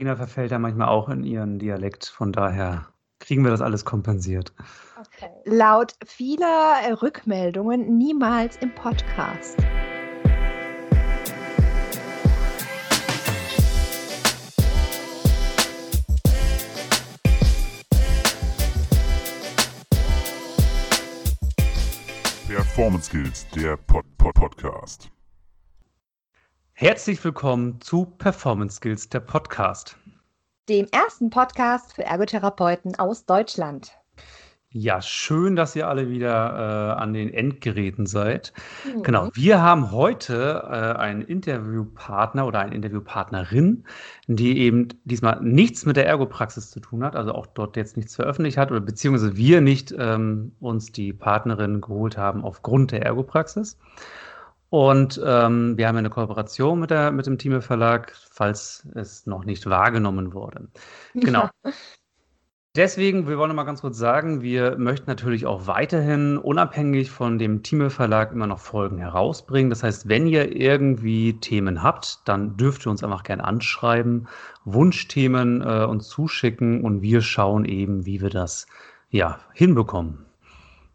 Ina verfällt ja manchmal auch in ihren Dialekt, von daher kriegen wir das alles kompensiert. Okay. Laut vieler Rückmeldungen niemals im Podcast. Performance Skills, der Pod -Pod Podcast. Herzlich willkommen zu Performance Skills, der Podcast. Dem ersten Podcast für Ergotherapeuten aus Deutschland. Ja, schön, dass ihr alle wieder äh, an den Endgeräten seid. Mhm. Genau, wir haben heute äh, einen Interviewpartner oder eine Interviewpartnerin, die eben diesmal nichts mit der Ergopraxis zu tun hat, also auch dort jetzt nichts veröffentlicht hat oder beziehungsweise wir nicht ähm, uns die Partnerin geholt haben aufgrund der Ergopraxis. Und ähm, wir haben eine Kooperation mit, der, mit dem Thieme Verlag, falls es noch nicht wahrgenommen wurde. Genau. Ja. Deswegen, wir wollen mal ganz kurz sagen, wir möchten natürlich auch weiterhin unabhängig von dem Thieme Verlag immer noch Folgen herausbringen. Das heißt, wenn ihr irgendwie Themen habt, dann dürft ihr uns einfach gerne anschreiben, Wunschthemen äh, uns zuschicken und wir schauen eben, wie wir das ja hinbekommen.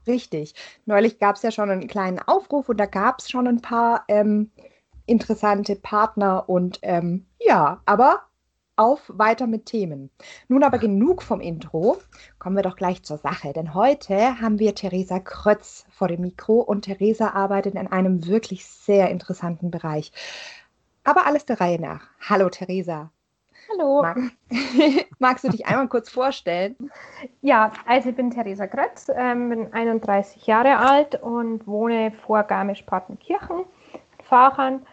Richtig. Neulich gab es ja schon einen kleinen Aufruf und da gab es schon ein paar ähm, interessante Partner und ähm, ja, aber auf weiter mit Themen. Nun aber genug vom Intro. Kommen wir doch gleich zur Sache, denn heute haben wir Theresa Krötz vor dem Mikro und Theresa arbeitet in einem wirklich sehr interessanten Bereich. Aber alles der Reihe nach. Hallo Theresa. Hallo. Mag, magst du dich einmal kurz vorstellen? Ja, also ich bin Theresa Krötz, ähm, bin 31 Jahre alt und wohne vor Garmisch-Partenkirchen, Fahrern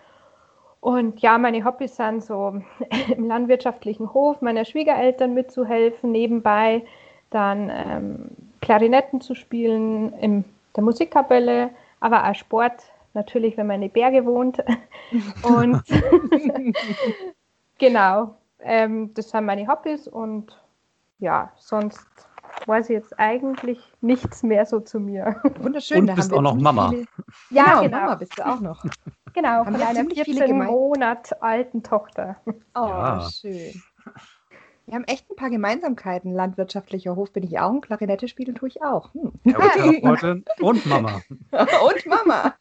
und ja, meine Hobbys sind so im landwirtschaftlichen Hof meiner Schwiegereltern mitzuhelfen, nebenbei dann ähm, Klarinetten zu spielen in der Musikkapelle, aber auch Sport, natürlich, wenn man in den Berge wohnt. Und genau, ähm, das sind meine Hobbys und ja, sonst weiß ich jetzt eigentlich nichts mehr so zu mir. Wunderschön. Und bist auch noch Mama. Viele... Ja, genau, genau, Mama bist du auch noch. Genau, von einer 14 Monat alten Tochter. Oh, ja. schön. Wir haben echt ein paar Gemeinsamkeiten. Landwirtschaftlicher Hof bin ich auch, und Klarinette spielen tue ich auch. Hm. und Mama. und Mama.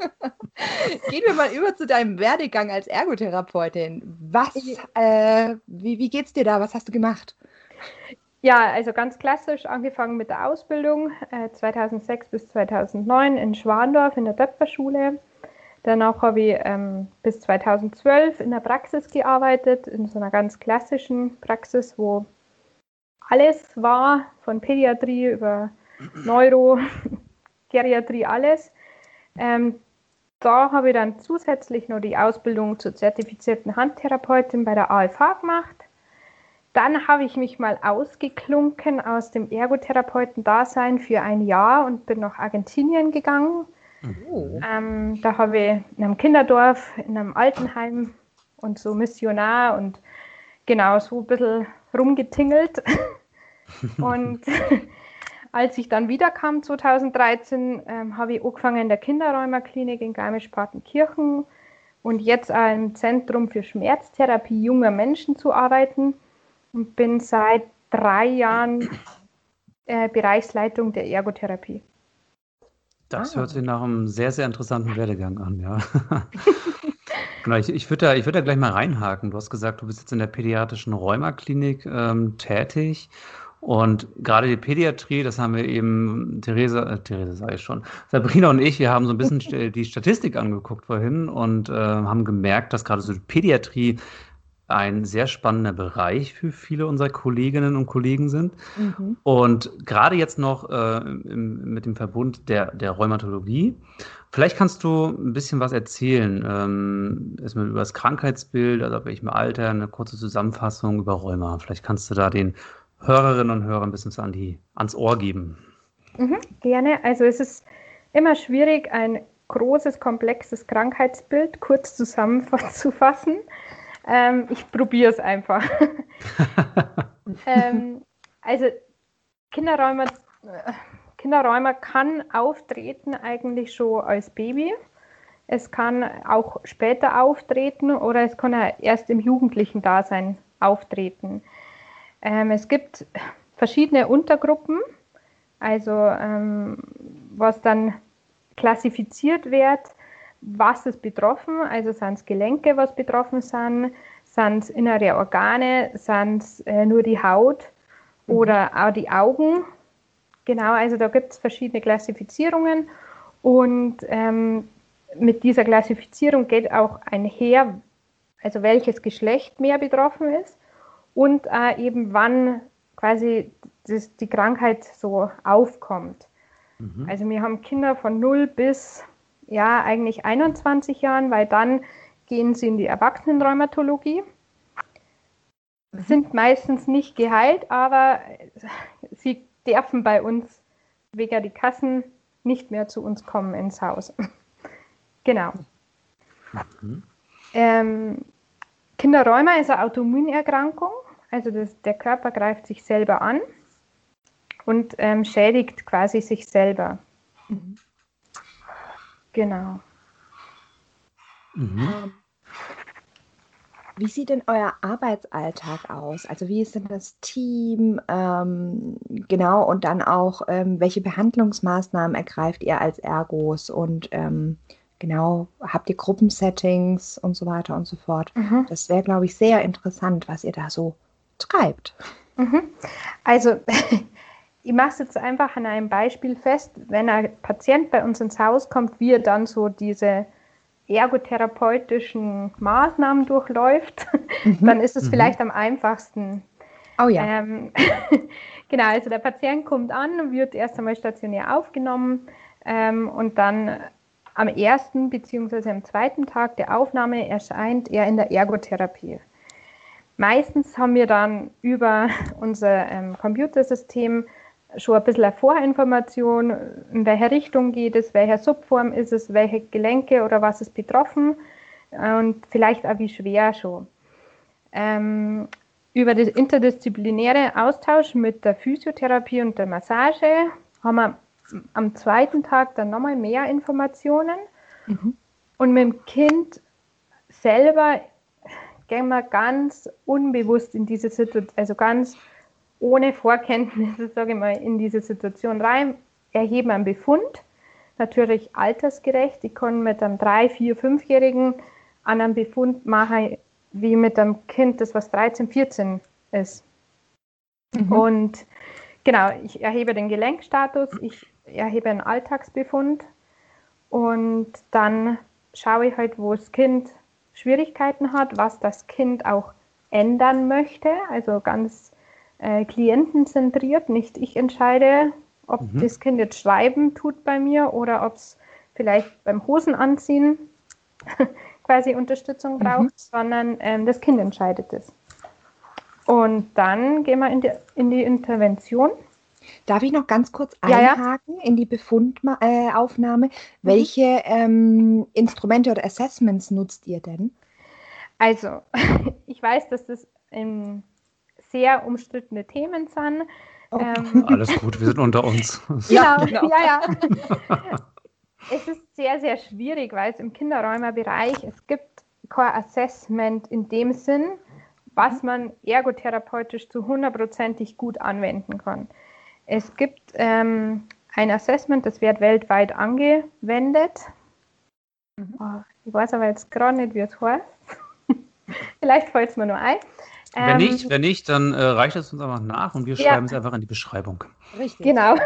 Gehen wir mal über zu deinem Werdegang als Ergotherapeutin. Was, äh, wie, wie geht's dir da? Was hast du gemacht? Ja, also ganz klassisch angefangen mit der Ausbildung äh, 2006 bis 2009 in Schwandorf in der Töpferschule. Danach habe ich ähm, bis 2012 in der Praxis gearbeitet, in so einer ganz klassischen Praxis, wo alles war, von Pädiatrie über Neuro, Geriatrie, alles. Ähm, da habe ich dann zusätzlich noch die Ausbildung zur zertifizierten Handtherapeutin bei der AFH gemacht. Dann habe ich mich mal ausgeklunken aus dem Ergotherapeuten-Dasein für ein Jahr und bin nach Argentinien gegangen Oh. Ähm, da habe ich in einem Kinderdorf, in einem Altenheim und so Missionar und genau so ein bisschen rumgetingelt. und als ich dann wiederkam 2013, ähm, habe ich angefangen in der Kinderräumerklinik in Garmisch-Partenkirchen und jetzt auch im Zentrum für Schmerztherapie junger Menschen zu arbeiten und bin seit drei Jahren äh, Bereichsleitung der Ergotherapie. Das ah. hört sich nach einem sehr, sehr interessanten Werdegang an, ja. genau, ich, ich würde da, würd da gleich mal reinhaken. Du hast gesagt, du bist jetzt in der pädiatrischen Rheumaklinik ähm, tätig. Und gerade die Pädiatrie, das haben wir eben, Theresa, äh, Theresa sage ich schon, Sabrina und ich, wir haben so ein bisschen die Statistik angeguckt vorhin und äh, haben gemerkt, dass gerade so die Pädiatrie ein sehr spannender Bereich für viele unserer Kolleginnen und Kollegen sind. Mhm. Und gerade jetzt noch äh, im, mit dem Verbund der, der Rheumatologie. Vielleicht kannst du ein bisschen was erzählen. Ähm, erstmal über das Krankheitsbild, also ab welchem Alter, eine kurze Zusammenfassung über Rheuma. Vielleicht kannst du da den Hörerinnen und Hörern ein bisschen an die, ans Ohr geben. Mhm, gerne. Also es ist immer schwierig, ein großes, komplexes Krankheitsbild kurz zusammenzufassen. Ähm, ich probiere es einfach. ähm, also Kinderräumer, Kinderräumer kann auftreten eigentlich schon als Baby. Es kann auch später auftreten oder es kann erst im jugendlichen Dasein auftreten. Ähm, es gibt verschiedene Untergruppen, also ähm, was dann klassifiziert wird, was ist betroffen, also sind es Gelenke, was betroffen sind, sind es innere Organe, sind es äh, nur die Haut mhm. oder auch die Augen. Genau, also da gibt es verschiedene Klassifizierungen und ähm, mit dieser Klassifizierung geht auch einher, also welches Geschlecht mehr betroffen ist und äh, eben wann quasi das, die Krankheit so aufkommt. Mhm. Also wir haben Kinder von 0 bis ja eigentlich 21 Jahren, weil dann gehen sie in die Erwachsenenrheumatologie. Mhm. Sind meistens nicht geheilt, aber sie dürfen bei uns wegen die Kassen nicht mehr zu uns kommen ins Haus. genau. Mhm. Ähm, Kinderrheuma ist eine Autoimmunerkrankung, also das, der Körper greift sich selber an und ähm, schädigt quasi sich selber. Mhm. Genau. Mhm. Ähm, wie sieht denn euer Arbeitsalltag aus? Also wie ist denn das Team? Ähm, genau, und dann auch, ähm, welche Behandlungsmaßnahmen ergreift ihr als Ergos? Und ähm, genau, habt ihr Gruppensettings und so weiter und so fort? Mhm. Das wäre, glaube ich, sehr interessant, was ihr da so treibt. Mhm. Also ich mache es jetzt einfach an einem Beispiel fest. Wenn ein Patient bei uns ins Haus kommt, wie er dann so diese ergotherapeutischen Maßnahmen durchläuft, mhm. dann ist es mhm. vielleicht am einfachsten. Oh ja. Ähm, genau, also der Patient kommt an, wird erst einmal stationär aufgenommen ähm, und dann am ersten bzw. am zweiten Tag der Aufnahme erscheint er in der Ergotherapie. Meistens haben wir dann über unser ähm, Computersystem schon ein bisschen eine Vorinformation, in welche Richtung geht es, welche Subform ist es, welche Gelenke oder was ist betroffen und vielleicht auch wie schwer schon. Ähm, über den interdisziplinären Austausch mit der Physiotherapie und der Massage haben wir am zweiten Tag dann nochmal mehr Informationen. Mhm. Und mit dem Kind selber gehen wir ganz unbewusst in diese Situation, also ganz ohne Vorkenntnisse, sage ich mal, in diese Situation rein, erheben einen Befund, natürlich altersgerecht. Ich kann mit einem 3-, 4-, 5-Jährigen einen Befund machen, wie mit einem Kind, das was 13, 14 ist. Mhm. Und genau, ich erhebe den Gelenkstatus, ich erhebe einen Alltagsbefund und dann schaue ich halt, wo das Kind Schwierigkeiten hat, was das Kind auch ändern möchte, also ganz äh, klientenzentriert, nicht ich entscheide, ob mhm. das Kind jetzt schreiben tut bei mir oder ob es vielleicht beim Hosenanziehen quasi Unterstützung mhm. braucht, mhm. sondern ähm, das Kind entscheidet es. Und dann gehen wir in die, in die Intervention. Darf ich noch ganz kurz einhaken ja, ja. in die Befundaufnahme? Äh, mhm. Welche ähm, Instrumente oder Assessments nutzt ihr denn? Also, ich weiß, dass das im sehr umstrittene Themen sind. Oh. Ähm, Alles gut, wir sind unter uns. genau, genau. ja, ja. es ist sehr, sehr schwierig, weil es im Kinderräumerbereich, es gibt kein Assessment in dem Sinn, was man ergotherapeutisch zu hundertprozentig gut anwenden kann. Es gibt ähm, ein Assessment, das wird weltweit angewendet. Mhm. Oh, ich weiß aber jetzt gerade nicht, wie es heißt. Vielleicht fällt es mir nur ein. Wenn ähm, nicht, wenn nicht, dann äh, reicht es uns einfach nach und wir ja. schreiben es einfach in die Beschreibung. Richtig. Genau.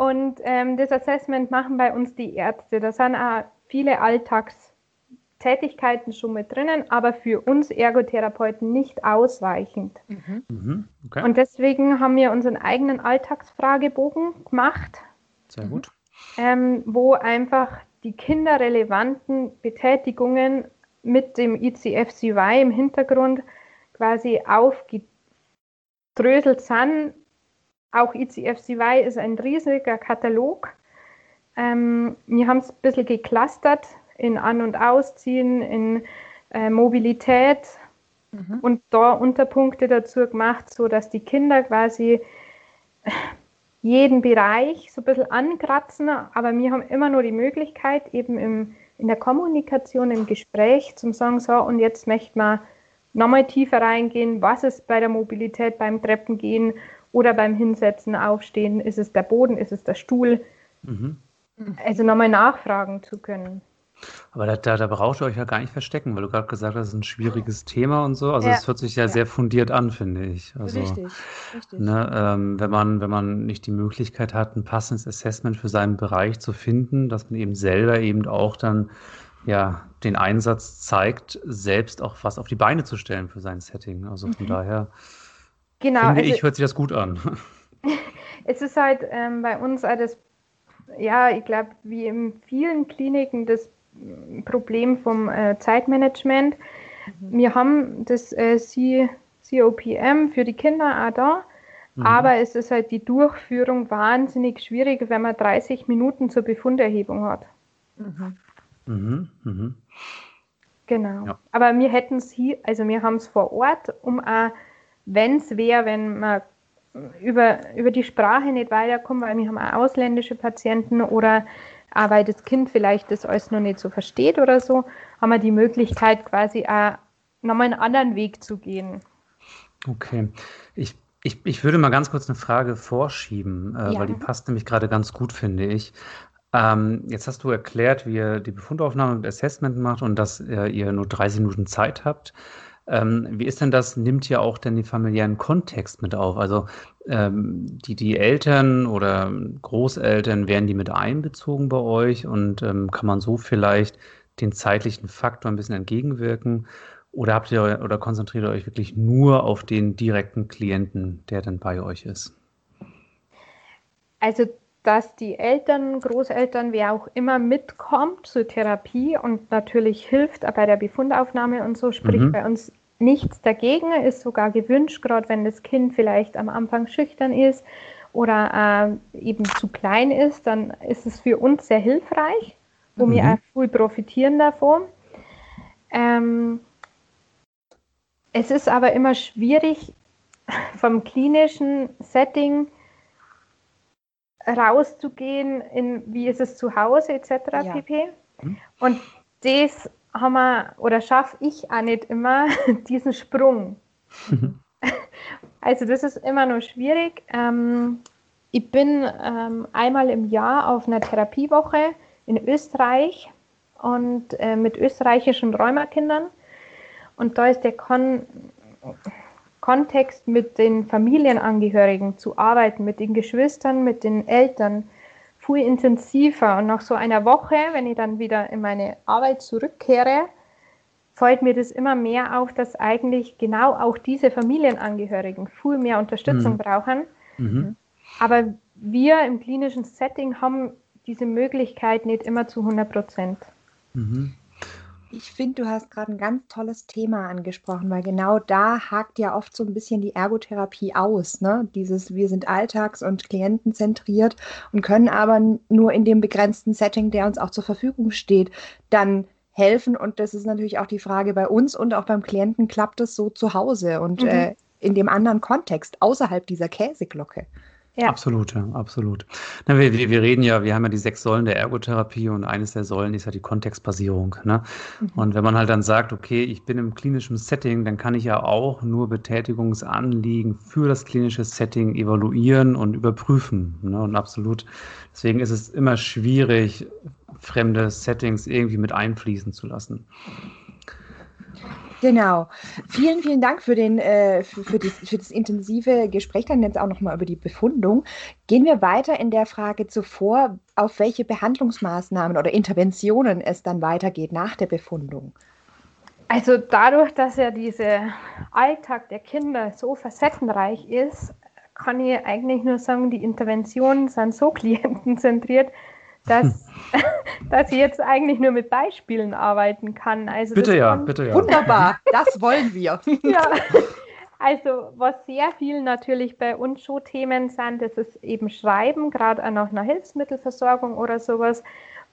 Und ähm, das Assessment machen bei uns die Ärzte. Da sind auch viele Alltagstätigkeiten schon mit drinnen, aber für uns Ergotherapeuten nicht ausreichend. Mhm. Mhm. Okay. Und deswegen haben wir unseren eigenen Alltagsfragebogen gemacht. Sehr gut. Ähm, wo einfach die kinderrelevanten Betätigungen mit dem ICF-CY im Hintergrund quasi aufgedröselt sind. Auch ICFCY ist ein riesiger Katalog. Ähm, wir haben es ein bisschen geclustert in An- und Ausziehen, in äh, Mobilität mhm. und da Unterpunkte dazu gemacht, sodass die Kinder quasi jeden Bereich so ein bisschen ankratzen, aber wir haben immer nur die Möglichkeit, eben im, in der Kommunikation, im Gespräch, zum sagen, so, und jetzt möchte man nochmal tiefer reingehen, was ist bei der Mobilität beim Treppengehen oder beim Hinsetzen, Aufstehen, ist es der Boden, ist es der Stuhl? Mhm. Also nochmal nachfragen zu können. Aber da, da, da braucht ihr euch ja gar nicht verstecken, weil du gerade gesagt hast, das ist ein schwieriges Thema und so. Also es ja. hört sich ja, ja, sehr fundiert an, finde ich. Also, richtig, richtig. Ne, ähm, wenn, man, wenn man nicht die Möglichkeit hat, ein passendes Assessment für seinen Bereich zu finden, dass man eben selber eben auch dann ja den Einsatz zeigt, selbst auch was auf die Beine zu stellen für sein Setting. Also von mhm. daher genau, finde also, ich, hört sich das gut an. Es ist halt ähm, bei uns das, ja, ich glaube, wie in vielen Kliniken das Problem vom äh, Zeitmanagement. Mhm. Wir haben das äh, COPM für die Kinder auch da, mhm. aber es ist halt die Durchführung wahnsinnig schwierig, wenn man 30 Minuten zur Befunderhebung hat. Mhm. Mhm, mhm. Genau. Ja. Aber wir hätten es hier, also wir haben es vor Ort, um auch, wenn es wäre, wenn man über, über die Sprache nicht weiterkommen, weil wir haben auch ausländische Patienten oder auch weil das Kind vielleicht das alles noch nicht so versteht oder so, haben wir die Möglichkeit quasi auch nochmal einen anderen Weg zu gehen. Okay. Ich, ich, ich würde mal ganz kurz eine Frage vorschieben, äh, ja. weil die passt nämlich gerade ganz gut, finde ich. Ähm, jetzt hast du erklärt, wie ihr die Befundaufnahme und Assessment macht und dass äh, ihr nur 30 Minuten Zeit habt. Ähm, wie ist denn das? Nimmt ihr auch denn den familiären Kontext mit auf? Also ähm, die, die Eltern oder Großeltern, werden die mit einbezogen bei euch und ähm, kann man so vielleicht den zeitlichen Faktor ein bisschen entgegenwirken? Oder habt ihr oder konzentriert ihr euch wirklich nur auf den direkten Klienten, der dann bei euch ist? Also dass die Eltern, Großeltern, wer auch immer mitkommt zur Therapie und natürlich hilft bei der Befundaufnahme und so, spricht mhm. bei uns nichts dagegen, ist sogar gewünscht, gerade wenn das Kind vielleicht am Anfang schüchtern ist oder äh, eben zu klein ist, dann ist es für uns sehr hilfreich, wo mhm. wir auch viel profitieren davon. Ähm, es ist aber immer schwierig vom klinischen Setting rauszugehen, in wie ist es zu Hause etc. Ja. pp. Mhm. Und das haben wir oder schaffe ich auch nicht immer diesen Sprung. also das ist immer nur schwierig. Ähm, ich bin ähm, einmal im Jahr auf einer Therapiewoche in Österreich und äh, mit österreichischen Rheumakindern. Und da ist der Kon Kontext mit den Familienangehörigen zu arbeiten, mit den Geschwistern, mit den Eltern, viel intensiver. Und nach so einer Woche, wenn ich dann wieder in meine Arbeit zurückkehre, fällt mir das immer mehr auf, dass eigentlich genau auch diese Familienangehörigen viel mehr Unterstützung mhm. brauchen. Mhm. Aber wir im klinischen Setting haben diese Möglichkeit nicht immer zu 100 Prozent. Mhm. Ich finde, du hast gerade ein ganz tolles Thema angesprochen, weil genau da hakt ja oft so ein bisschen die Ergotherapie aus. Ne? Dieses, wir sind alltags- und klientenzentriert und können aber nur in dem begrenzten Setting, der uns auch zur Verfügung steht, dann helfen. Und das ist natürlich auch die Frage bei uns und auch beim Klienten, klappt es so zu Hause und mhm. äh, in dem anderen Kontext, außerhalb dieser Käseglocke. Ja. Absolut, ja, absolut. Na, wir, wir reden ja, wir haben ja die sechs Säulen der Ergotherapie und eines der Säulen ist ja die Kontextbasierung. Ne? Mhm. Und wenn man halt dann sagt, okay, ich bin im klinischen Setting, dann kann ich ja auch nur Betätigungsanliegen für das klinische Setting evaluieren und überprüfen. Ne? Und absolut, deswegen ist es immer schwierig, fremde Settings irgendwie mit einfließen zu lassen. Genau. Vielen, vielen Dank für, den, äh, für, für, das, für das intensive Gespräch, dann jetzt auch nochmal über die Befundung. Gehen wir weiter in der Frage zuvor, auf welche Behandlungsmaßnahmen oder Interventionen es dann weitergeht nach der Befundung. Also dadurch, dass ja dieser Alltag der Kinder so facettenreich ist, kann ich eigentlich nur sagen, die Interventionen sind so klientenzentriert, dass, dass ich jetzt eigentlich nur mit Beispielen arbeiten kann. Also bitte ja, bitte ja. Wunderbar, das wollen wir. ja. Also was sehr viel natürlich bei uns schon Themen sind, das ist eben Schreiben, gerade auch nach einer Hilfsmittelversorgung oder sowas,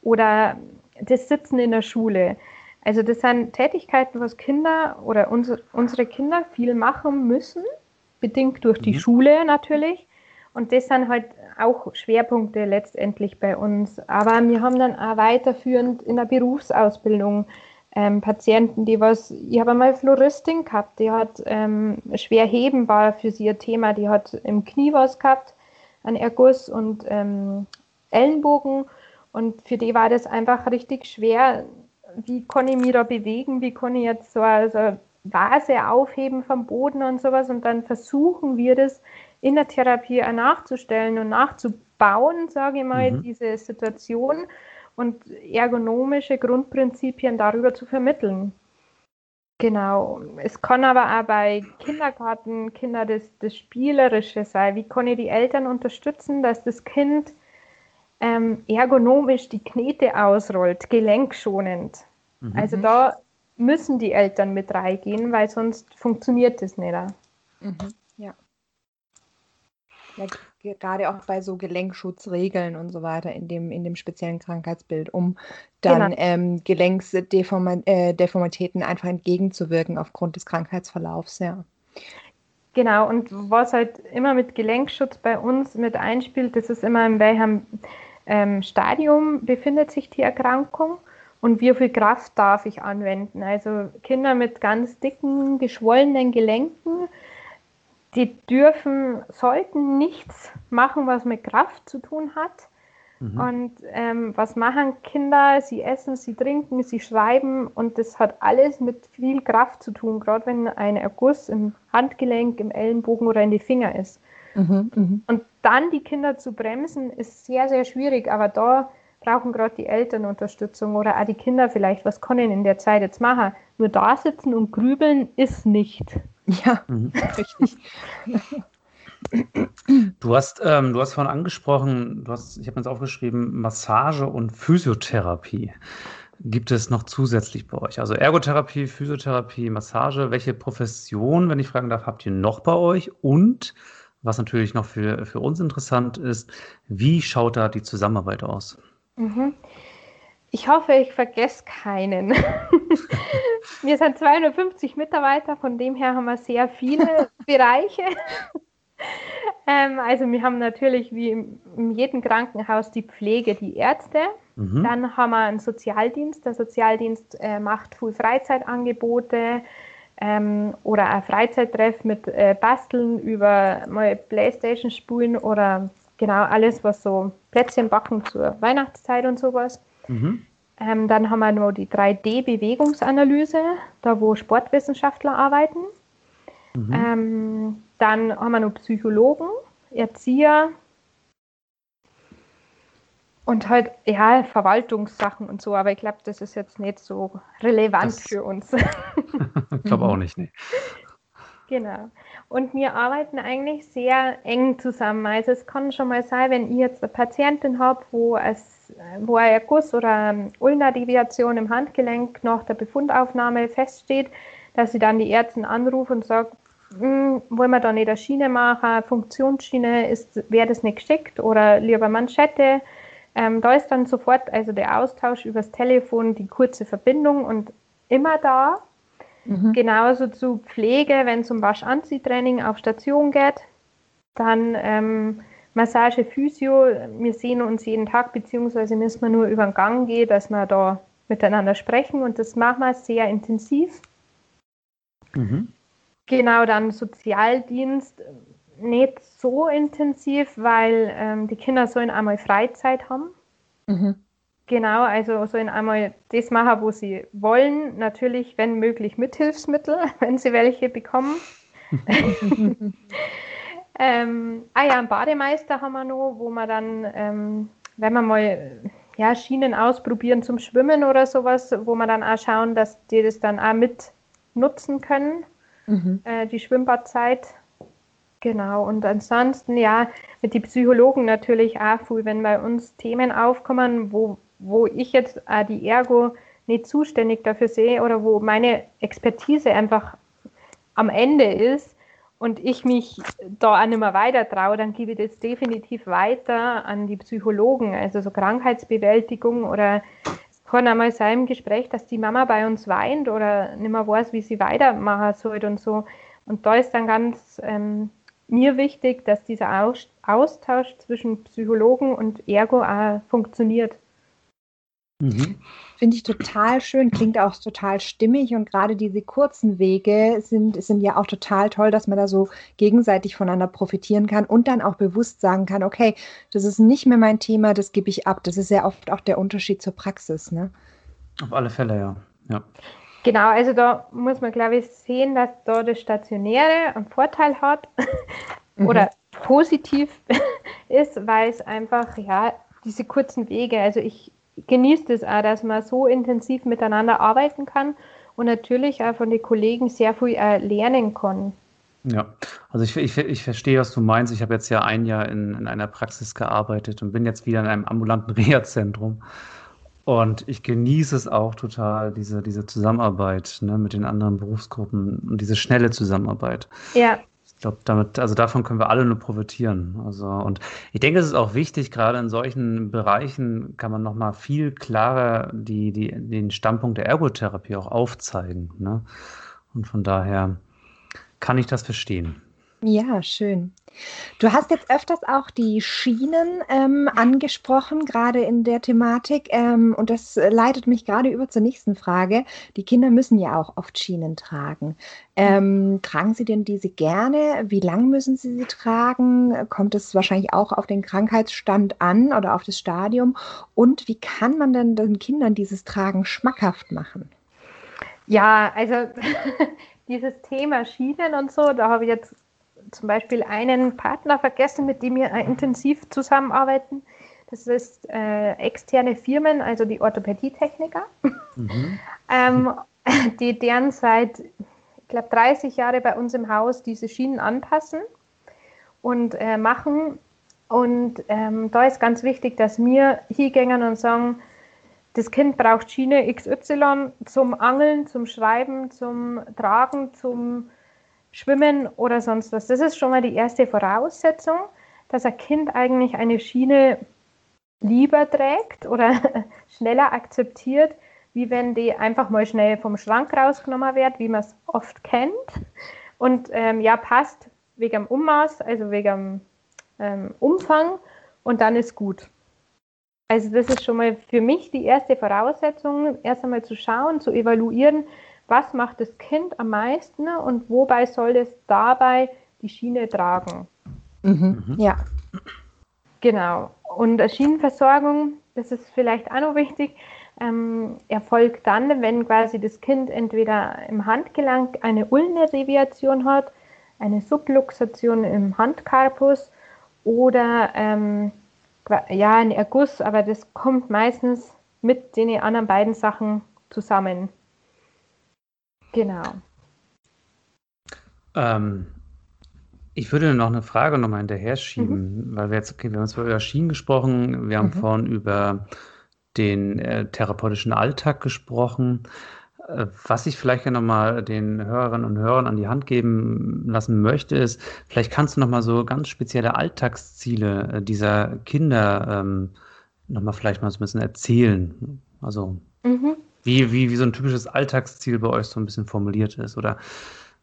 oder das Sitzen in der Schule. Also das sind Tätigkeiten, was Kinder oder unsere, unsere Kinder viel machen müssen, bedingt durch die mhm. Schule natürlich. Und das sind halt auch Schwerpunkte letztendlich bei uns. Aber wir haben dann auch weiterführend in der Berufsausbildung ähm, Patienten, die was, ich habe einmal Floristin gehabt, die hat ähm, schwer heben war für sie ein Thema, die hat im Knie was gehabt, ein Erguss und ähm, Ellenbogen. Und für die war das einfach richtig schwer, wie kann ich mich da bewegen, wie kann ich jetzt so eine Vase aufheben vom Boden und sowas? Und dann versuchen wir das in der Therapie nachzustellen und nachzubauen, sage ich mal, mhm. diese Situation und ergonomische Grundprinzipien darüber zu vermitteln. Genau. Es kann aber auch bei Kindergarten, Kinder das, das Spielerische sein. Wie kann ich die Eltern unterstützen, dass das Kind ähm, ergonomisch die Knete ausrollt, gelenkschonend? Mhm. Also da müssen die Eltern mit reingehen, weil sonst funktioniert das nicht. Mhm. Ja. gerade auch bei so Gelenkschutzregeln und so weiter in dem, in dem speziellen Krankheitsbild, um dann genau. ähm, Gelenksdeformitäten äh, einfach entgegenzuwirken aufgrund des Krankheitsverlaufs, ja. Genau, und was halt immer mit Gelenkschutz bei uns mit einspielt, das ist immer in welchem ähm, Stadium befindet sich die Erkrankung und wie viel Kraft darf ich anwenden. Also Kinder mit ganz dicken, geschwollenen Gelenken, die dürfen, sollten nichts machen, was mit Kraft zu tun hat. Mhm. Und ähm, was machen Kinder? Sie essen, sie trinken, sie schreiben und das hat alles mit viel Kraft zu tun, gerade wenn ein Erguss im Handgelenk, im Ellenbogen oder in die Finger ist. Mhm, mh. Und dann die Kinder zu bremsen, ist sehr, sehr schwierig, aber da brauchen gerade die Eltern Unterstützung oder auch die Kinder vielleicht, was können in der Zeit jetzt machen? Nur da sitzen und grübeln ist nicht. Ja, mhm. richtig. Du hast, ähm, du hast vorhin angesprochen, du hast, ich habe mir jetzt aufgeschrieben, Massage und Physiotherapie. Gibt es noch zusätzlich bei euch? Also Ergotherapie, Physiotherapie, Massage. Welche Profession, wenn ich fragen darf, habt ihr noch bei euch? Und was natürlich noch für, für uns interessant ist, wie schaut da die Zusammenarbeit aus? Mhm. Ich hoffe, ich vergesse keinen. wir sind 250 Mitarbeiter, von dem her haben wir sehr viele Bereiche. ähm, also wir haben natürlich wie in jedem Krankenhaus die Pflege, die Ärzte. Mhm. Dann haben wir einen Sozialdienst. Der Sozialdienst äh, macht viel Freizeitangebote ähm, oder ein Freizeittreff mit äh, Basteln über mal Playstation spulen oder genau alles, was so Plätzchen backen zur Weihnachtszeit und sowas. Mhm. Ähm, dann haben wir noch die 3D-Bewegungsanalyse, da wo Sportwissenschaftler arbeiten. Mhm. Ähm, dann haben wir noch Psychologen, Erzieher und halt, ja, Verwaltungssachen und so, aber ich glaube, das ist jetzt nicht so relevant das, für uns. ich glaube auch nicht, nee. Genau. Und wir arbeiten eigentlich sehr eng zusammen. Also es kann schon mal sein, wenn ich jetzt eine Patientin habe, wo es wo ein Erguss oder Ulna-Deviation im Handgelenk nach der Befundaufnahme feststeht, dass ich dann die Ärzte anrufe und sage, hm, wollen wir da nicht eine Schiene machen, Funktionsschiene, wäre das nicht geschickt oder lieber Manschette. Ähm, da ist dann sofort also der Austausch übers Telefon, die kurze Verbindung und immer da. Mhm. Genauso zu Pflege, wenn es um Waschanziehtraining auf Station geht. Dann ähm, Massage, Physio. Wir sehen uns jeden Tag, beziehungsweise müssen wir nur über den Gang gehen, dass wir da miteinander sprechen und das machen wir sehr intensiv. Mhm. Genau, dann Sozialdienst nicht so intensiv, weil ähm, die Kinder sollen einmal Freizeit haben. Mhm. Genau, also sollen einmal das machen, wo sie wollen. Natürlich, wenn möglich, mit Hilfsmittel, wenn sie welche bekommen. ähm, ah ja, einen Bademeister haben wir noch, wo man dann, ähm, wenn wir mal ja, Schienen ausprobieren zum Schwimmen oder sowas, wo wir dann auch schauen, dass die das dann auch mit nutzen können, mhm. äh, die Schwimmbadzeit. Genau, und ansonsten, ja, mit den Psychologen natürlich auch viel, wenn bei uns Themen aufkommen, wo wo ich jetzt äh, die Ergo nicht zuständig dafür sehe oder wo meine Expertise einfach am Ende ist und ich mich da auch nicht mehr weiter traue, dann gebe ich das definitiv weiter an die Psychologen, also so Krankheitsbewältigung oder es kann einmal sein im Gespräch, dass die Mama bei uns weint oder nicht mehr weiß, wie sie weitermachen soll und so. Und da ist dann ganz ähm, mir wichtig, dass dieser Austausch zwischen Psychologen und Ergo auch funktioniert. Mhm. Finde ich total schön, klingt auch total stimmig und gerade diese kurzen Wege sind, sind ja auch total toll, dass man da so gegenseitig voneinander profitieren kann und dann auch bewusst sagen kann, okay, das ist nicht mehr mein Thema, das gebe ich ab. Das ist ja oft auch der Unterschied zur Praxis. Ne? Auf alle Fälle, ja. ja. Genau, also da muss man, glaube ich, sehen, dass da das Stationäre einen Vorteil hat oder mhm. positiv ist, weil es einfach, ja, diese kurzen Wege, also ich genieße es auch, dass man so intensiv miteinander arbeiten kann und natürlich auch von den Kollegen sehr viel äh, lernen kann. Ja, also ich, ich, ich verstehe, was du meinst. Ich habe jetzt ja ein Jahr in, in einer Praxis gearbeitet und bin jetzt wieder in einem ambulanten Reha-Zentrum. Und ich genieße es auch total, diese, diese Zusammenarbeit ne, mit den anderen Berufsgruppen und diese schnelle Zusammenarbeit. Ja. Ich glaube, damit, also davon können wir alle nur profitieren. Also, und ich denke, es ist auch wichtig, gerade in solchen Bereichen kann man nochmal viel klarer die, die, den Standpunkt der Ergotherapie auch aufzeigen. Ne? Und von daher kann ich das verstehen. Ja, schön. Du hast jetzt öfters auch die Schienen ähm, angesprochen, gerade in der Thematik. Ähm, und das leitet mich gerade über zur nächsten Frage. Die Kinder müssen ja auch oft Schienen tragen. Ähm, tragen sie denn diese gerne? Wie lang müssen sie sie tragen? Kommt es wahrscheinlich auch auf den Krankheitsstand an oder auf das Stadium? Und wie kann man denn den Kindern dieses Tragen schmackhaft machen? Ja, also dieses Thema Schienen und so, da habe ich jetzt zum Beispiel einen Partner vergessen, mit dem wir intensiv zusammenarbeiten. Das ist äh, externe Firmen, also die Orthopädietechniker, mhm. ähm, die deren seit, ich glaube, 30 Jahre bei uns im Haus diese Schienen anpassen und äh, machen. Und ähm, da ist ganz wichtig, dass wir hier gehen und sagen, das Kind braucht Schiene XY zum Angeln, zum Schreiben, zum Tragen, zum Schwimmen oder sonst was. Das ist schon mal die erste Voraussetzung, dass ein Kind eigentlich eine Schiene lieber trägt oder schneller akzeptiert, wie wenn die einfach mal schnell vom Schrank rausgenommen wird, wie man es oft kennt. Und ähm, ja, passt wegen dem Ummaß, also wegen dem ähm, Umfang und dann ist gut. Also das ist schon mal für mich die erste Voraussetzung, erst einmal zu schauen, zu evaluieren, was macht das Kind am meisten und wobei soll es dabei die Schiene tragen. Mhm. mhm. Ja. Genau. Und Schienenversorgung, das ist vielleicht auch noch wichtig, ähm, erfolgt dann, wenn quasi das Kind entweder im Handgelenk eine Ulnedeviation hat, eine Subluxation im Handkarpus oder ähm, ja, ein Erguss, aber das kommt meistens mit den anderen beiden Sachen zusammen. Genau. Ähm, ich würde noch eine Frage nochmal hinterher schieben, mhm. weil wir jetzt, okay, wir haben jetzt über Schienen gesprochen, wir haben mhm. vorhin über den äh, therapeutischen Alltag gesprochen. Äh, was ich vielleicht ja nochmal den Hörerinnen und Hörern an die Hand geben lassen möchte, ist, vielleicht kannst du nochmal so ganz spezielle Alltagsziele äh, dieser Kinder ähm, nochmal vielleicht mal so ein bisschen erzählen. Also mhm wie, wie, wie so ein typisches Alltagsziel bei euch so ein bisschen formuliert ist oder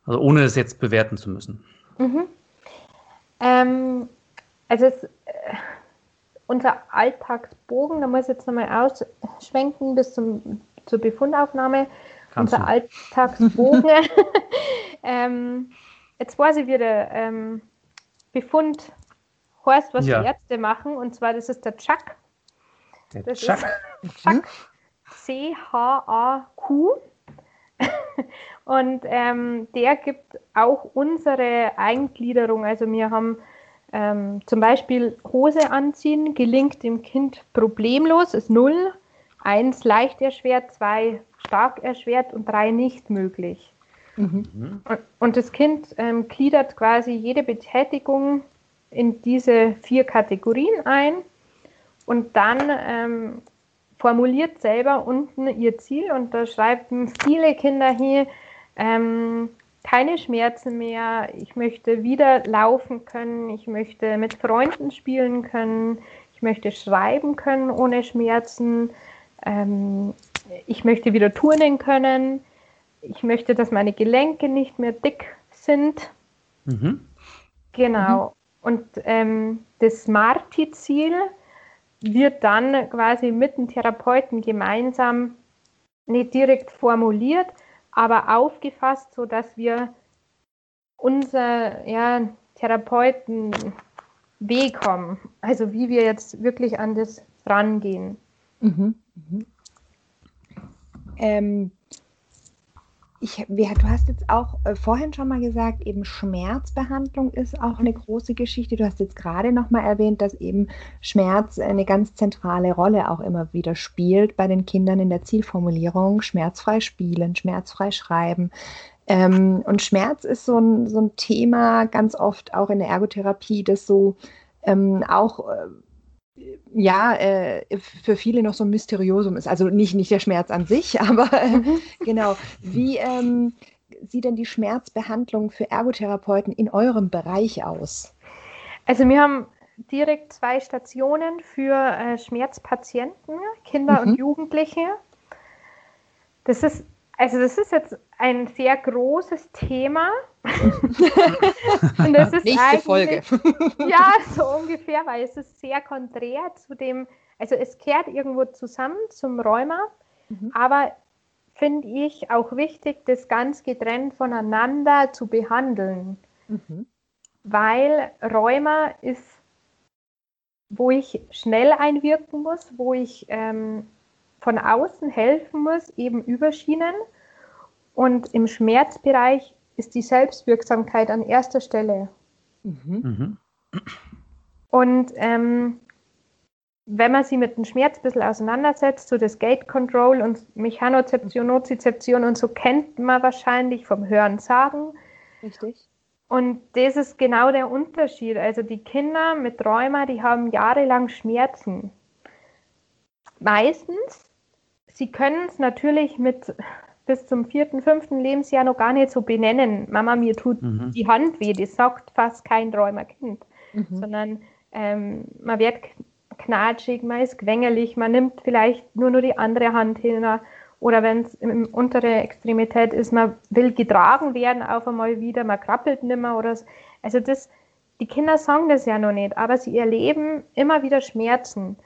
also ohne es jetzt bewerten zu müssen. Mhm. Ähm, also es, äh, unser Alltagsbogen, da muss ich jetzt nochmal ausschwenken bis zum, zur Befundaufnahme. Kannst unser du. Alltagsbogen. ähm, jetzt weiß ich wieder, ähm, Befund heißt, was ja. die Ärzte machen, und zwar das ist der Chuck. Der das Chuck. Chuck. C-H-A-Q. Und ähm, der gibt auch unsere Eingliederung. Also wir haben ähm, zum Beispiel Hose anziehen, gelingt dem Kind problemlos, ist 0, 1 leicht erschwert, 2 stark erschwert und 3 nicht möglich. Mhm. Und, und, das Kind ähm, gliedert quasi jede Betätigung in diese vier Kategorien ein und dann ähm, formuliert selber unten ihr Ziel und da schreiben viele Kinder hier, ähm, keine Schmerzen mehr, ich möchte wieder laufen können, ich möchte mit Freunden spielen können, ich möchte schreiben können ohne Schmerzen, ähm, ich möchte wieder turnen können, ich möchte, dass meine Gelenke nicht mehr dick sind. Mhm. Genau. Mhm. Und ähm, das Marti-Ziel, wird dann quasi mit dem Therapeuten gemeinsam nicht direkt formuliert, aber aufgefasst, sodass wir unser ja, Therapeuten Weg haben. Also wie wir jetzt wirklich an das rangehen. Mhm. Mhm. Ähm, ich, du hast jetzt auch äh, vorhin schon mal gesagt, eben Schmerzbehandlung ist auch eine große Geschichte. Du hast jetzt gerade noch mal erwähnt, dass eben Schmerz eine ganz zentrale Rolle auch immer wieder spielt bei den Kindern in der Zielformulierung. Schmerzfrei spielen, schmerzfrei schreiben. Ähm, und Schmerz ist so ein, so ein Thema ganz oft auch in der Ergotherapie, das so ähm, auch äh, ja, äh, für viele noch so ein Mysteriosum ist. Also nicht, nicht der Schmerz an sich, aber äh, mhm. genau. Wie ähm, sieht denn die Schmerzbehandlung für Ergotherapeuten in eurem Bereich aus? Also wir haben direkt zwei Stationen für äh, Schmerzpatienten, Kinder mhm. und Jugendliche. Das ist also das ist jetzt ein sehr großes Thema. Und das ist Nächste Folge. ja, so ungefähr, weil es ist sehr konträr zu dem, also es kehrt irgendwo zusammen zum Rheuma, mhm. aber finde ich auch wichtig, das ganz getrennt voneinander zu behandeln. Mhm. Weil Rheuma ist, wo ich schnell einwirken muss, wo ich ähm, von außen helfen muss, eben über Schienen. Und im Schmerzbereich ist die Selbstwirksamkeit an erster Stelle. Mhm. Und ähm, wenn man sich mit dem Schmerz ein bisschen auseinandersetzt, so das Gate Control und Mechanozeption, Nozizeption und so kennt man wahrscheinlich vom Hören sagen. Richtig. Und das ist genau der Unterschied. Also die Kinder mit Rheuma, die haben jahrelang Schmerzen. Meistens Sie können es natürlich mit bis zum vierten, fünften Lebensjahr noch gar nicht so benennen. Mama, mir tut mhm. die Hand weh, das sagt fast kein Rheumakind, mhm. sondern ähm, man wird knatschig, man ist quengelig, man nimmt vielleicht nur nur die andere Hand hin oder wenn es in untere Extremität ist, man will getragen werden auf einmal wieder, man krabbelt nimmer oder so. Also das, die Kinder sagen das ja noch nicht, aber sie erleben immer wieder Schmerzen.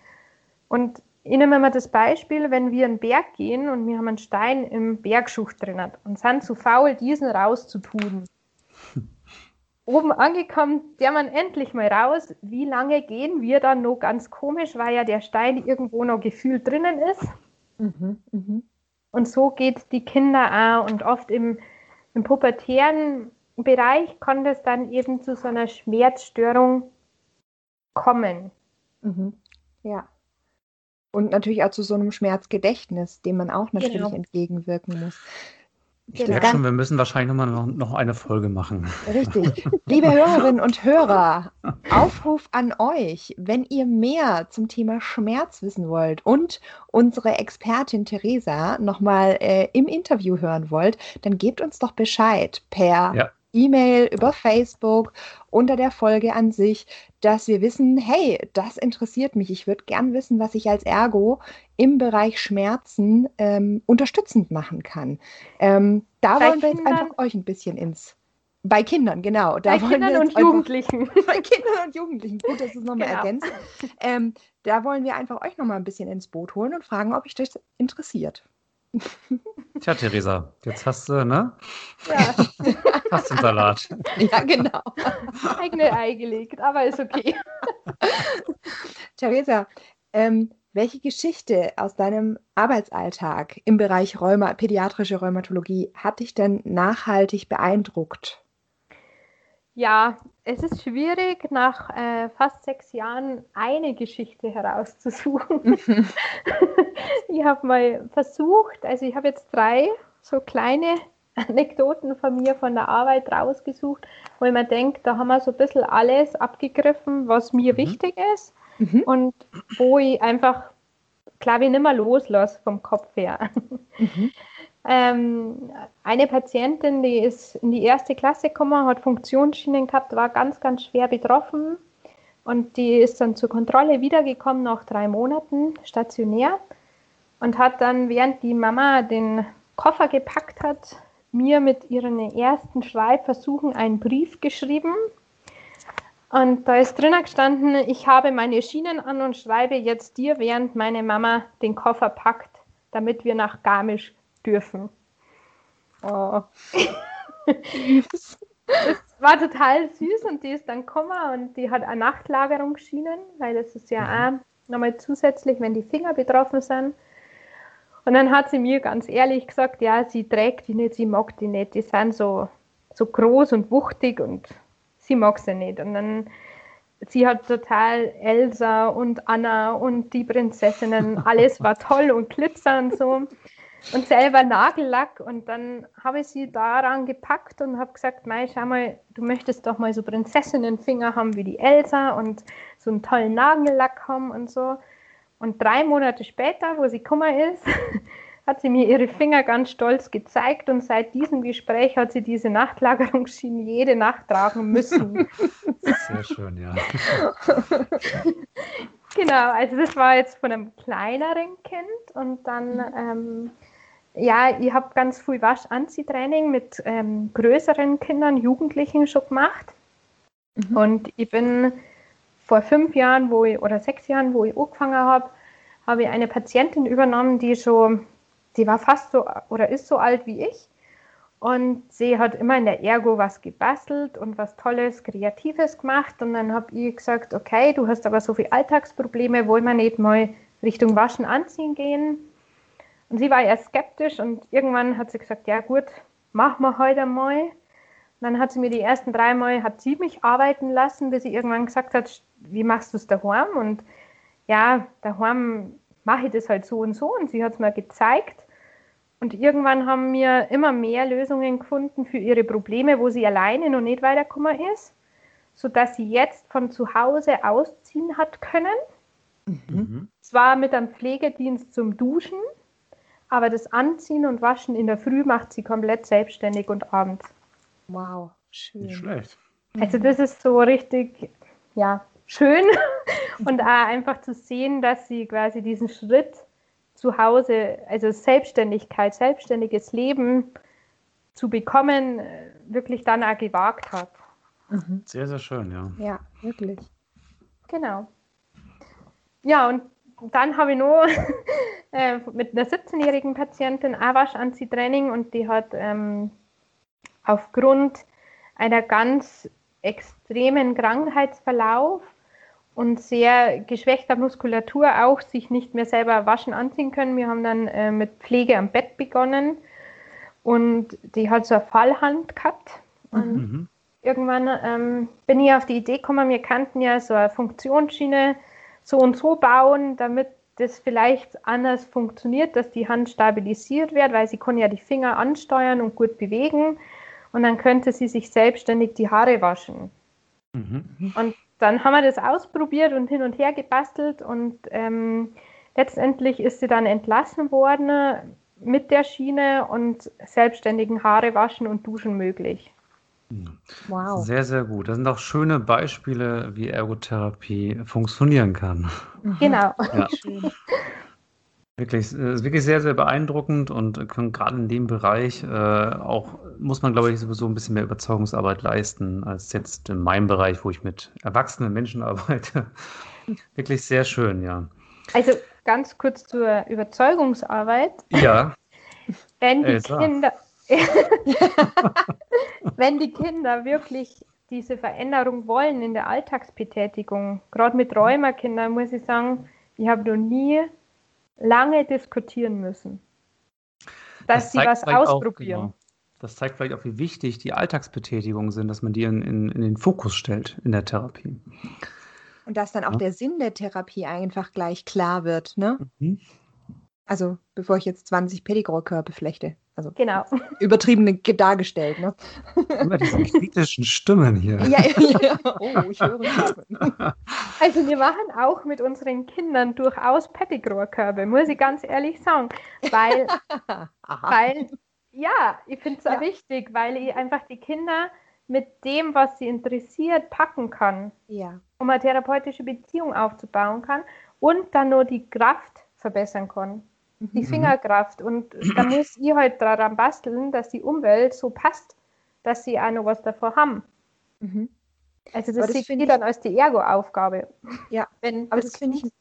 Und ich nehme mal das Beispiel, wenn wir einen Berg gehen und wir haben einen Stein im Bergschucht drin und sind zu faul, diesen rauszutun. Oben angekommen, der man endlich mal raus. Wie lange gehen wir dann noch ganz komisch, weil ja der Stein irgendwo noch gefühlt drinnen ist. Mhm, mh. Und so geht die Kinder auch. Und oft im, im pubertären Bereich kann das dann eben zu so einer Schmerzstörung kommen. Mhm. Ja. Und natürlich auch zu so einem Schmerzgedächtnis, dem man auch natürlich genau. entgegenwirken muss. Ich genau. merke schon, wir müssen wahrscheinlich nochmal noch, noch eine Folge machen. Richtig. Liebe Hörerinnen und Hörer, Aufruf an euch, wenn ihr mehr zum Thema Schmerz wissen wollt und unsere Expertin Theresa nochmal äh, im Interview hören wollt, dann gebt uns doch Bescheid per ja. E-Mail, über Facebook, unter der Folge an sich, dass wir wissen, hey, das interessiert mich. Ich würde gern wissen, was ich als Ergo im Bereich Schmerzen ähm, unterstützend machen kann. Ähm, da bei wollen wir jetzt einfach euch ein bisschen ins bei Kindern, genau. Da bei Kindern und Jugendlichen. bei Kindern und Jugendlichen. Gut, dass du es nochmal genau. ergänzt. Ähm, da wollen wir einfach euch nochmal ein bisschen ins Boot holen und fragen, ob euch das interessiert. Tja, Theresa, jetzt hast du, ne? Ja. Hast den Salat. Ja, genau. Eigene Ei gelegt, aber ist okay. Theresa, ähm, welche Geschichte aus deinem Arbeitsalltag im Bereich Rheuma, pädiatrische Rheumatologie hat dich denn nachhaltig beeindruckt? Ja, es ist schwierig, nach äh, fast sechs Jahren eine Geschichte herauszusuchen. Mhm. ich habe mal versucht, also ich habe jetzt drei so kleine Anekdoten von mir von der Arbeit rausgesucht, wo ich mir denke, da haben wir so ein bisschen alles abgegriffen, was mir mhm. wichtig ist mhm. und wo ich einfach, glaube ich, nicht mehr loslasse vom Kopf her. Mhm. Ähm, eine Patientin, die ist in die erste Klasse gekommen, hat Funktionsschienen gehabt, war ganz, ganz schwer betroffen und die ist dann zur Kontrolle wiedergekommen nach drei Monaten stationär und hat dann, während die Mama den Koffer gepackt hat, mir mit ihren ersten Schreibversuchen einen Brief geschrieben Und da ist drinnen gestanden, ich habe meine Schienen an und schreibe jetzt dir, während meine Mama den Koffer packt, damit wir nach Garmisch dürfen. Oh. das war total süß und die ist dann gekommen und die hat eine Nachtlagerungsschienen, weil das ist ja mhm. auch nochmal zusätzlich, wenn die Finger betroffen sind. Und dann hat sie mir ganz ehrlich gesagt, ja, sie trägt die nicht, sie mag die nicht, die sind so, so groß und wuchtig und sie mag sie nicht. Und dann, sie hat total Elsa und Anna und die Prinzessinnen, alles war toll und Glitzer und so. Und selber Nagellack. Und dann habe ich sie daran gepackt und habe gesagt, Mai, schau mal, du möchtest doch mal so Prinzessinnenfinger haben wie die Elsa und so einen tollen Nagellack haben und so. Und drei Monate später, wo sie Kummer ist, hat sie mir ihre Finger ganz stolz gezeigt und seit diesem Gespräch hat sie diese Nachtlagerungsschienen jede Nacht tragen müssen. Sehr schön, ja. genau, also das war jetzt von einem kleineren Kind und dann, ähm, ja, ich habe ganz viel Waschanziehtraining mit ähm, größeren Kindern, Jugendlichen schon gemacht. Mhm. Und ich bin vor fünf Jahren, wo ich, oder sechs Jahren, wo ich angefangen habe, habe ich eine Patientin übernommen, die schon, die war fast so oder ist so alt wie ich. Und sie hat immer in der Ergo was gebastelt und was Tolles, Kreatives gemacht. Und dann habe ich gesagt, okay, du hast aber so viele Alltagsprobleme, wollen wir nicht mal Richtung Waschen anziehen gehen? Und sie war eher skeptisch und irgendwann hat sie gesagt, ja gut, machen wir heute mal. Und dann hat sie mir die ersten drei Mal, hat sie mich arbeiten lassen, bis sie irgendwann gesagt hat, wie machst du es daheim? Und ja, daheim mache ich das halt so und so. Und sie hat es mir gezeigt. Und irgendwann haben wir immer mehr Lösungen gefunden für ihre Probleme, wo sie alleine noch nicht weitergekommen ist, sodass sie jetzt von zu Hause ausziehen hat können. Mhm. Zwar mit einem Pflegedienst zum Duschen, aber das Anziehen und Waschen in der Früh macht sie komplett selbstständig und abends. Wow, schön. Nicht schlecht. Also das ist so richtig, ja, schön und auch einfach zu sehen, dass sie quasi diesen Schritt zu Hause, also Selbstständigkeit, selbstständiges Leben zu bekommen, wirklich dann auch gewagt hat. Mhm. Sehr, sehr schön, ja. Ja, wirklich. Genau. Ja, und dann habe ich noch äh, mit einer 17-jährigen Patientin auch Waschanziehtraining und die hat ähm, aufgrund einer ganz extremen Krankheitsverlauf und sehr geschwächter Muskulatur auch sich nicht mehr selber waschen anziehen können. Wir haben dann äh, mit Pflege am Bett begonnen und die hat so eine Fallhand gehabt. Und mhm. irgendwann ähm, bin ich auf die Idee gekommen, wir kannten ja so eine Funktionsschiene so und so bauen, damit das vielleicht anders funktioniert, dass die Hand stabilisiert wird, weil sie kann ja die Finger ansteuern und gut bewegen und dann könnte sie sich selbstständig die Haare waschen. Mhm. Und dann haben wir das ausprobiert und hin und her gebastelt und ähm, letztendlich ist sie dann entlassen worden mit der Schiene und selbstständigen Haare waschen und duschen möglich. Wow. Sehr, sehr gut. Das sind auch schöne Beispiele, wie Ergotherapie funktionieren kann. Mhm. Genau. Ja. Wirklich, ist wirklich sehr, sehr beeindruckend und gerade in dem Bereich äh, auch muss man, glaube ich, sowieso ein bisschen mehr Überzeugungsarbeit leisten als jetzt in meinem Bereich, wo ich mit erwachsenen Menschen arbeite. Wirklich sehr schön, ja. Also ganz kurz zur Überzeugungsarbeit. Ja. Wenn die Elsa. Kinder, wenn die Kinder wirklich diese Veränderung wollen in der Alltagsbetätigung, gerade mit Rheumakindern, muss ich sagen, ich habe noch nie lange diskutieren müssen, dass das sie was ausprobieren. Auch, genau. Das zeigt vielleicht auch, wie wichtig die Alltagsbetätigungen sind, dass man die in, in, in den Fokus stellt in der Therapie. Und dass dann auch ja. der Sinn der Therapie einfach gleich klar wird, ne? Mhm. Also, bevor ich jetzt 20 Pedigree-Körbe flechte. Also genau. übertriebene dargestellt, ne? Immer diese kritischen Stimmen hier. Ja, ja. Oh, ich höre Stimmen. Also wir machen auch mit unseren Kindern durchaus Pettigrew-Körbe, muss ich ganz ehrlich sagen. Weil, weil ja, ich finde es ja. wichtig, weil ich einfach die Kinder mit dem, was sie interessiert, packen kann. Ja. Um eine therapeutische Beziehung aufzubauen kann und dann nur die Kraft verbessern kann die mhm. Fingerkraft. Und da muss ich halt daran basteln, dass die Umwelt so passt, dass sie auch noch was davor haben. Mhm. Also das, das sieht sie dann als die Ergo-Aufgabe. Ja, wenn, aber das finde ich, als die Ergo-Aufgabe.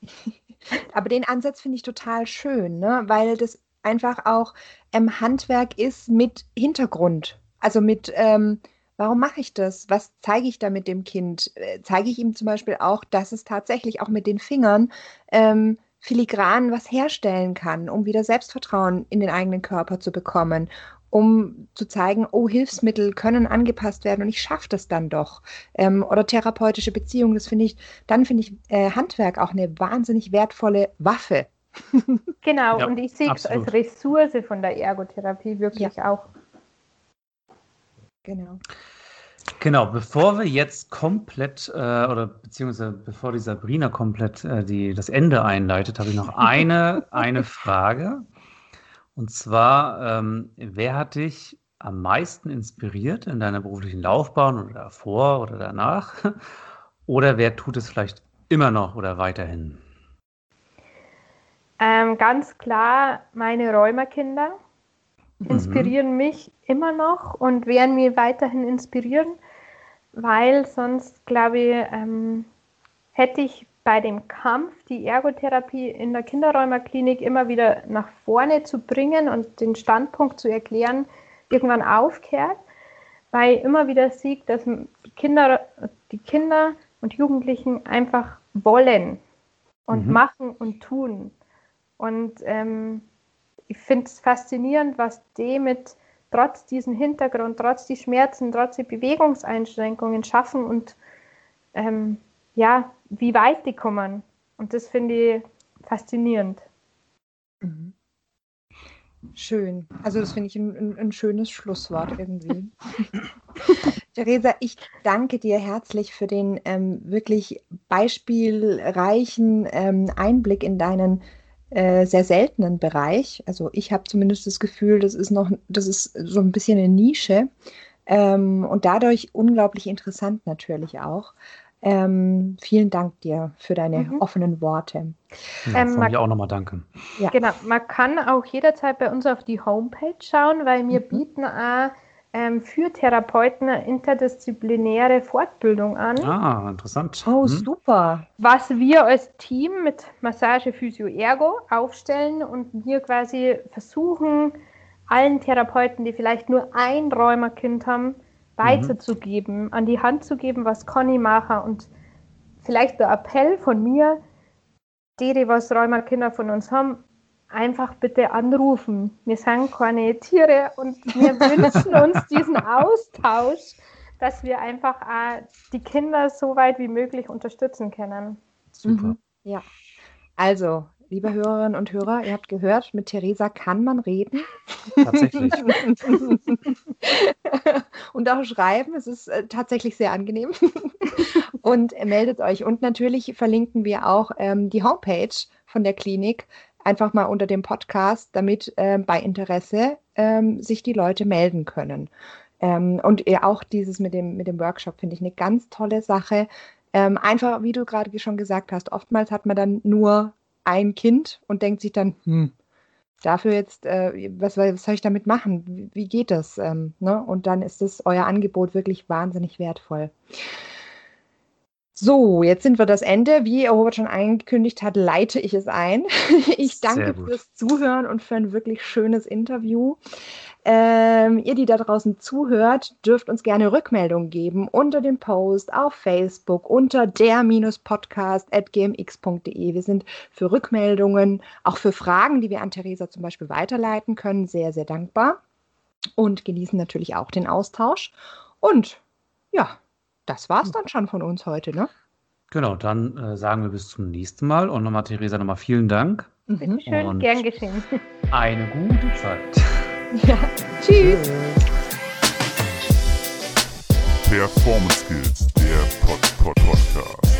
Ja, wenn, aber das finde ich. aber den Ansatz finde ich total schön, ne? weil das einfach auch ähm, Handwerk ist mit Hintergrund. Also mit, ähm, warum mache ich das? Was zeige ich da mit dem Kind? Äh, zeige ich ihm zum Beispiel auch, dass es tatsächlich auch mit den Fingern ähm, filigran was herstellen kann, um wieder Selbstvertrauen in den eigenen Körper zu bekommen, um zu zeigen, oh, Hilfsmittel können angepasst werden und ich schaffe das dann doch. Ähm, oder therapeutische Beziehungen, das finde ich, dann finde ich äh, Handwerk auch eine wahnsinnig wertvolle Waffe. genau, ja, und ich sehe es als Ressource von der Ergotherapie wirklich ja. auch. Genau. Genau, bevor wir jetzt komplett, äh, oder beziehungsweise bevor die Sabrina komplett äh, die, das Ende einleitet, habe ich noch eine, eine Frage. Und zwar, ähm, wer hat dich am meisten inspiriert in deiner beruflichen Laufbahn oder davor oder danach? Oder wer tut es vielleicht immer noch oder weiterhin? Ähm, ganz klar, meine Räumerkinder mhm. inspirieren mhm. mich immer noch und werden mir weiterhin inspirieren, weil sonst, glaube ich, ähm, hätte ich bei dem Kampf, die Ergotherapie in der Kinderräumerklinik immer wieder nach vorne zu bringen und den Standpunkt zu erklären, irgendwann aufkehrt, weil ich immer wieder sieht, dass die Kinder, die Kinder und Jugendlichen einfach wollen und mhm. machen und tun. Und ähm, ich finde es faszinierend, was die mit trotz diesem Hintergrund, trotz die Schmerzen, trotz die Bewegungseinschränkungen schaffen und ähm, ja, wie weit die kommen. Und das finde ich faszinierend. Mhm. Schön. Also das finde ich ein, ein, ein, schönes Schlusswort irgendwie. Theresa, ich danke dir herzlich für den ähm, wirklich beispielreichen ähm, Einblick in deinen äh, sehr seltenen Bereich. Also ich habe zumindest das Gefühl, das ist noch, das ist so ein bisschen eine Nische ähm, und dadurch unglaublich interessant natürlich auch. Ähm, vielen Dank dir für deine mhm. offenen Worte. Ja, ähm, von mir auch nochmal danke. Ja. Genau, man kann auch jederzeit bei uns auf die Homepage schauen, weil wir mhm. bieten auch ähm, für Therapeuten eine interdisziplinäre Fortbildung an. Ah, interessant. Oh, mhm. super. Was wir als Team mit Massage Physio Ergo aufstellen und wir quasi versuchen, allen Therapeuten, die vielleicht nur ein Rheumakind haben, weiterzugeben, mhm. an die Hand zu geben, was Conny mache und vielleicht der Appell von mir, die, die was Rheumakinder von uns haben, einfach bitte anrufen. Wir sind keine Tiere und wir wünschen uns diesen Austausch, dass wir einfach äh, die Kinder so weit wie möglich unterstützen können. Super. Mhm. Ja. Also, liebe Hörerinnen und Hörer, ihr habt gehört, mit Theresa kann man reden. Tatsächlich. und auch schreiben. Es ist äh, tatsächlich sehr angenehm. und äh, meldet euch. Und natürlich verlinken wir auch ähm, die Homepage von der Klinik einfach mal unter dem Podcast, damit äh, bei Interesse ähm, sich die Leute melden können. Ähm, und auch dieses mit dem, mit dem Workshop finde ich eine ganz tolle Sache. Ähm, einfach, wie du gerade schon gesagt hast, oftmals hat man dann nur ein Kind und denkt sich dann, hm, dafür jetzt, äh, was, was soll ich damit machen? Wie, wie geht das? Ähm, ne? Und dann ist es euer Angebot wirklich wahnsinnig wertvoll. So, jetzt sind wir das Ende. Wie Robert schon angekündigt hat, leite ich es ein. Ich danke fürs Zuhören und für ein wirklich schönes Interview. Ähm, ihr, die da draußen zuhört, dürft uns gerne Rückmeldungen geben unter dem Post auf Facebook unter der-podcast.gmx.de. Wir sind für Rückmeldungen, auch für Fragen, die wir an Theresa zum Beispiel weiterleiten können, sehr, sehr dankbar und genießen natürlich auch den Austausch. Und ja, das war es dann schon von uns heute, ne? Genau, dann äh, sagen wir bis zum nächsten Mal und nochmal, Theresa, nochmal vielen Dank. Bitte schön, und gern geschehen. Eine gute Zeit. Ja, tschüss. Performance Skills, der Pod -Pod Podcast.